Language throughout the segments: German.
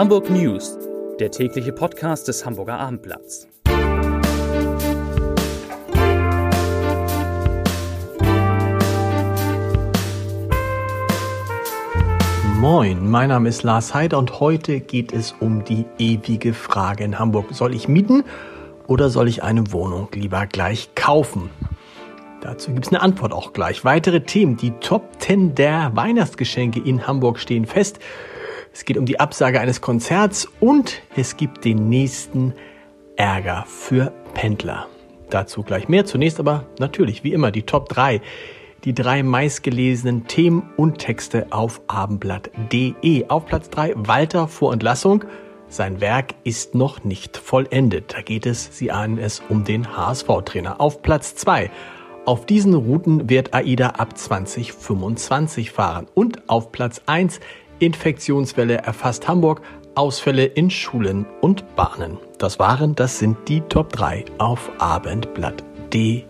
Hamburg News, der tägliche Podcast des Hamburger Abendblatts. Moin, mein Name ist Lars Heider und heute geht es um die ewige Frage in Hamburg. Soll ich mieten oder soll ich eine Wohnung lieber gleich kaufen? Dazu gibt es eine Antwort auch gleich. Weitere Themen, die Top 10 der Weihnachtsgeschenke in Hamburg stehen fest. Es geht um die Absage eines Konzerts und es gibt den nächsten Ärger für Pendler. Dazu gleich mehr. Zunächst aber natürlich, wie immer, die Top 3. Die drei meistgelesenen Themen und Texte auf abendblatt.de. Auf Platz 3 Walter vor Entlassung. Sein Werk ist noch nicht vollendet. Da geht es, Sie ahnen es, um den HSV-Trainer. Auf Platz 2 auf diesen Routen wird AIDA ab 2025 fahren. Und auf Platz 1 Infektionswelle erfasst Hamburg, Ausfälle in Schulen und Bahnen. Das waren, das sind die Top 3 auf abendblatt.de.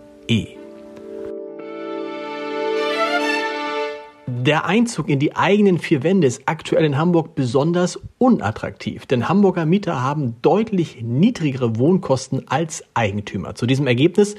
Der Einzug in die eigenen vier Wände ist aktuell in Hamburg besonders unattraktiv, denn Hamburger Mieter haben deutlich niedrigere Wohnkosten als Eigentümer. Zu diesem Ergebnis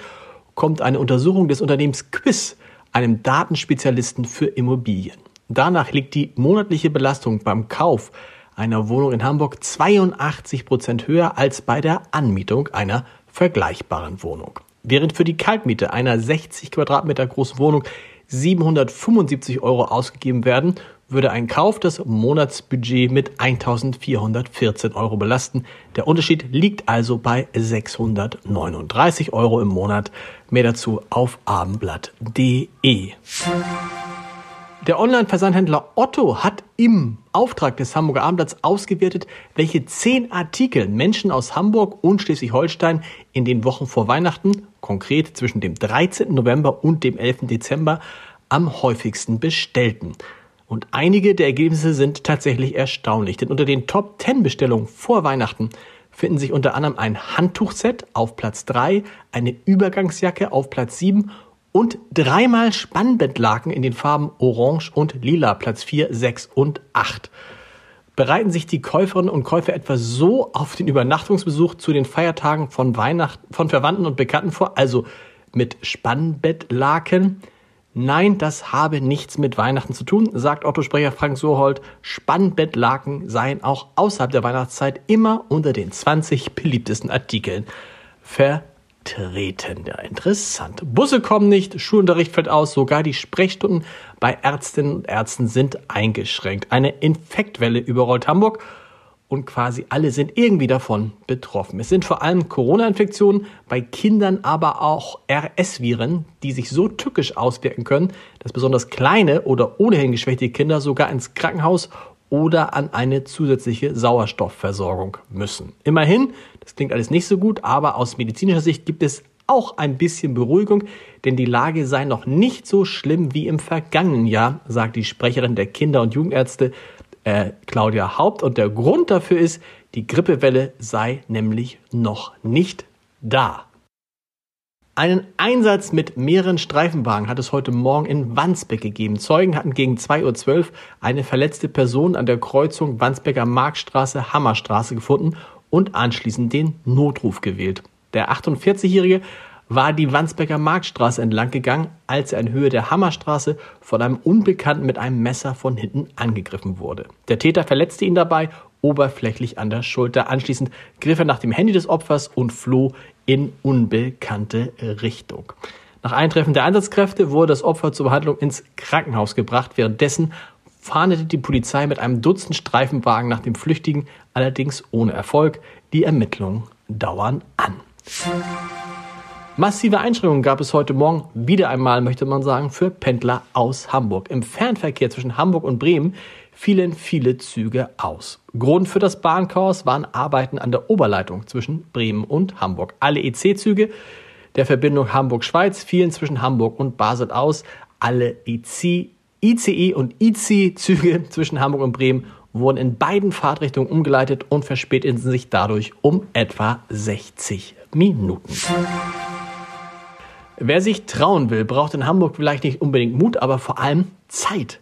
kommt eine Untersuchung des Unternehmens Quiz, einem Datenspezialisten für Immobilien. Danach liegt die monatliche Belastung beim Kauf einer Wohnung in Hamburg 82 Prozent höher als bei der Anmietung einer vergleichbaren Wohnung. Während für die Kaltmiete einer 60 Quadratmeter großen Wohnung 775 Euro ausgegeben werden, würde ein Kauf das Monatsbudget mit 1414 Euro belasten. Der Unterschied liegt also bei 639 Euro im Monat. Mehr dazu auf abendblatt.de. Der Online-Versandhändler Otto hat im Auftrag des Hamburger Abendblatts ausgewertet, welche zehn Artikel Menschen aus Hamburg und Schleswig-Holstein in den Wochen vor Weihnachten, konkret zwischen dem 13. November und dem 11. Dezember, am häufigsten bestellten. Und einige der Ergebnisse sind tatsächlich erstaunlich, denn unter den Top 10 Bestellungen vor Weihnachten finden sich unter anderem ein Handtuchset auf Platz 3, eine Übergangsjacke auf Platz 7 und dreimal Spannbettlaken in den Farben Orange und Lila, Platz 4, 6 und 8. Bereiten sich die Käuferinnen und Käufer etwa so auf den Übernachtungsbesuch zu den Feiertagen von Weihnachten, von Verwandten und Bekannten vor, also mit Spannbettlaken? Nein, das habe nichts mit Weihnachten zu tun, sagt Otto-Sprecher Frank Sohold. Spannbettlaken seien auch außerhalb der Weihnachtszeit immer unter den 20 beliebtesten Artikeln ver treten. Ja, interessant. Busse kommen nicht, Schulunterricht fällt aus, sogar die Sprechstunden bei Ärztinnen und Ärzten sind eingeschränkt. Eine Infektwelle überrollt Hamburg und quasi alle sind irgendwie davon betroffen. Es sind vor allem Corona-Infektionen, bei Kindern aber auch RS-Viren, die sich so tückisch auswirken können, dass besonders kleine oder ohnehin geschwächte Kinder sogar ins Krankenhaus oder an eine zusätzliche Sauerstoffversorgung müssen. Immerhin, das klingt alles nicht so gut, aber aus medizinischer Sicht gibt es auch ein bisschen Beruhigung, denn die Lage sei noch nicht so schlimm wie im vergangenen Jahr, sagt die Sprecherin der Kinder- und Jugendärzte äh, Claudia Haupt. Und der Grund dafür ist, die Grippewelle sei nämlich noch nicht da. Einen Einsatz mit mehreren Streifenwagen hat es heute Morgen in Wandsbek gegeben. Zeugen hatten gegen 2.12 Uhr eine verletzte Person an der Kreuzung Wandsbeker Marktstraße Hammerstraße gefunden und anschließend den Notruf gewählt. Der 48-Jährige war die Wandsbeker Marktstraße entlang gegangen, als er in Höhe der Hammerstraße von einem Unbekannten mit einem Messer von hinten angegriffen wurde. Der Täter verletzte ihn dabei oberflächlich an der Schulter. Anschließend griff er nach dem Handy des Opfers und floh in unbekannte Richtung. Nach Eintreffen der Einsatzkräfte wurde das Opfer zur Behandlung ins Krankenhaus gebracht. Währenddessen fahndete die Polizei mit einem Dutzend Streifenwagen nach dem Flüchtigen, allerdings ohne Erfolg. Die Ermittlungen dauern an. Massive Einschränkungen gab es heute Morgen wieder einmal, möchte man sagen, für Pendler aus Hamburg. Im Fernverkehr zwischen Hamburg und Bremen fielen viele Züge aus. Grund für das Bahnchaos waren Arbeiten an der Oberleitung zwischen Bremen und Hamburg. Alle EC-Züge der Verbindung Hamburg-Schweiz fielen zwischen Hamburg und Basel aus. Alle EC, ICE und IC-Züge zwischen Hamburg und Bremen wurden in beiden Fahrtrichtungen umgeleitet und verspäteten sich dadurch um etwa 60 Minuten. Wer sich trauen will, braucht in Hamburg vielleicht nicht unbedingt Mut, aber vor allem Zeit.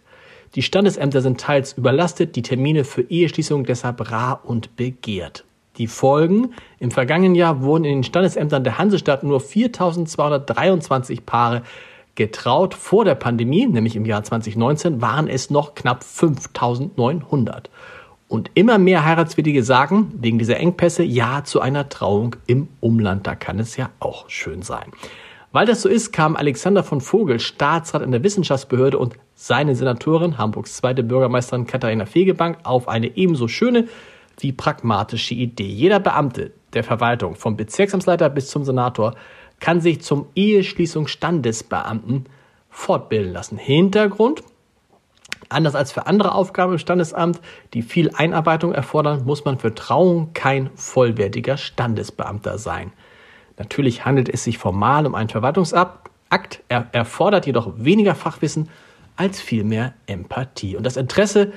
Die Standesämter sind teils überlastet, die Termine für Eheschließungen deshalb rar und begehrt. Die Folgen? Im vergangenen Jahr wurden in den Standesämtern der Hansestadt nur 4.223 Paare getraut. Vor der Pandemie, nämlich im Jahr 2019, waren es noch knapp 5.900. Und immer mehr Heiratswillige sagen, wegen dieser Engpässe, ja zu einer Trauung im Umland. Da kann es ja auch schön sein. Weil das so ist, kam Alexander von Vogel, Staatsrat in der Wissenschaftsbehörde und seine Senatorin, Hamburgs zweite Bürgermeisterin Katharina Fegebank, auf eine ebenso schöne wie pragmatische Idee. Jeder Beamte der Verwaltung, vom Bezirksamtsleiter bis zum Senator, kann sich zum Eheschließungsstandesbeamten fortbilden lassen. Hintergrund, Anders als für andere Aufgaben im Standesamt, die viel Einarbeitung erfordern, muss man für Trauung kein vollwertiger Standesbeamter sein. Natürlich handelt es sich formal um einen Verwaltungsakt, er erfordert jedoch weniger Fachwissen als vielmehr Empathie. Und das Interesse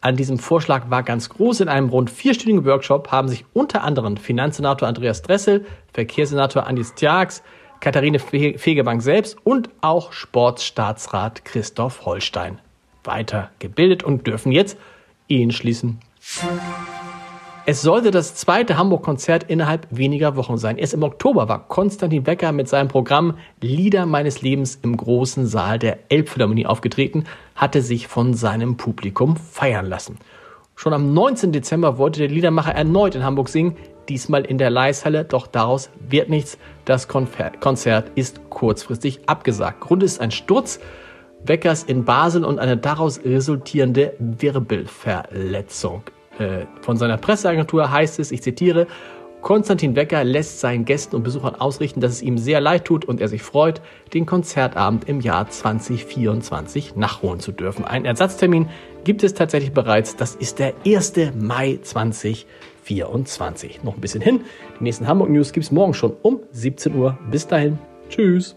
an diesem Vorschlag war ganz groß. In einem rund vierstündigen Workshop haben sich unter anderem Finanzsenator Andreas Dressel, Verkehrssenator Andis Tjax, Katharine Fegebank selbst und auch Sportstaatsrat Christoph Holstein weitergebildet und dürfen jetzt Ehen schließen. Es sollte das zweite Hamburg-Konzert innerhalb weniger Wochen sein. Erst im Oktober war Konstantin Wecker mit seinem Programm Lieder meines Lebens im großen Saal der Elbphilharmonie aufgetreten, hatte sich von seinem Publikum feiern lassen. Schon am 19. Dezember wollte der Liedermacher erneut in Hamburg singen, diesmal in der Leishalle, doch daraus wird nichts. Das Konzert ist kurzfristig abgesagt. Grund ist ein Sturz Weckers in Basel und eine daraus resultierende Wirbelverletzung. Äh, von seiner Presseagentur heißt es, ich zitiere, Konstantin Wecker lässt seinen Gästen und Besuchern ausrichten, dass es ihm sehr leid tut und er sich freut, den Konzertabend im Jahr 2024 nachholen zu dürfen. Ein Ersatztermin gibt es tatsächlich bereits. Das ist der 1. Mai 2024. Noch ein bisschen hin. Die nächsten Hamburg News gibt es morgen schon um 17 Uhr. Bis dahin. Tschüss.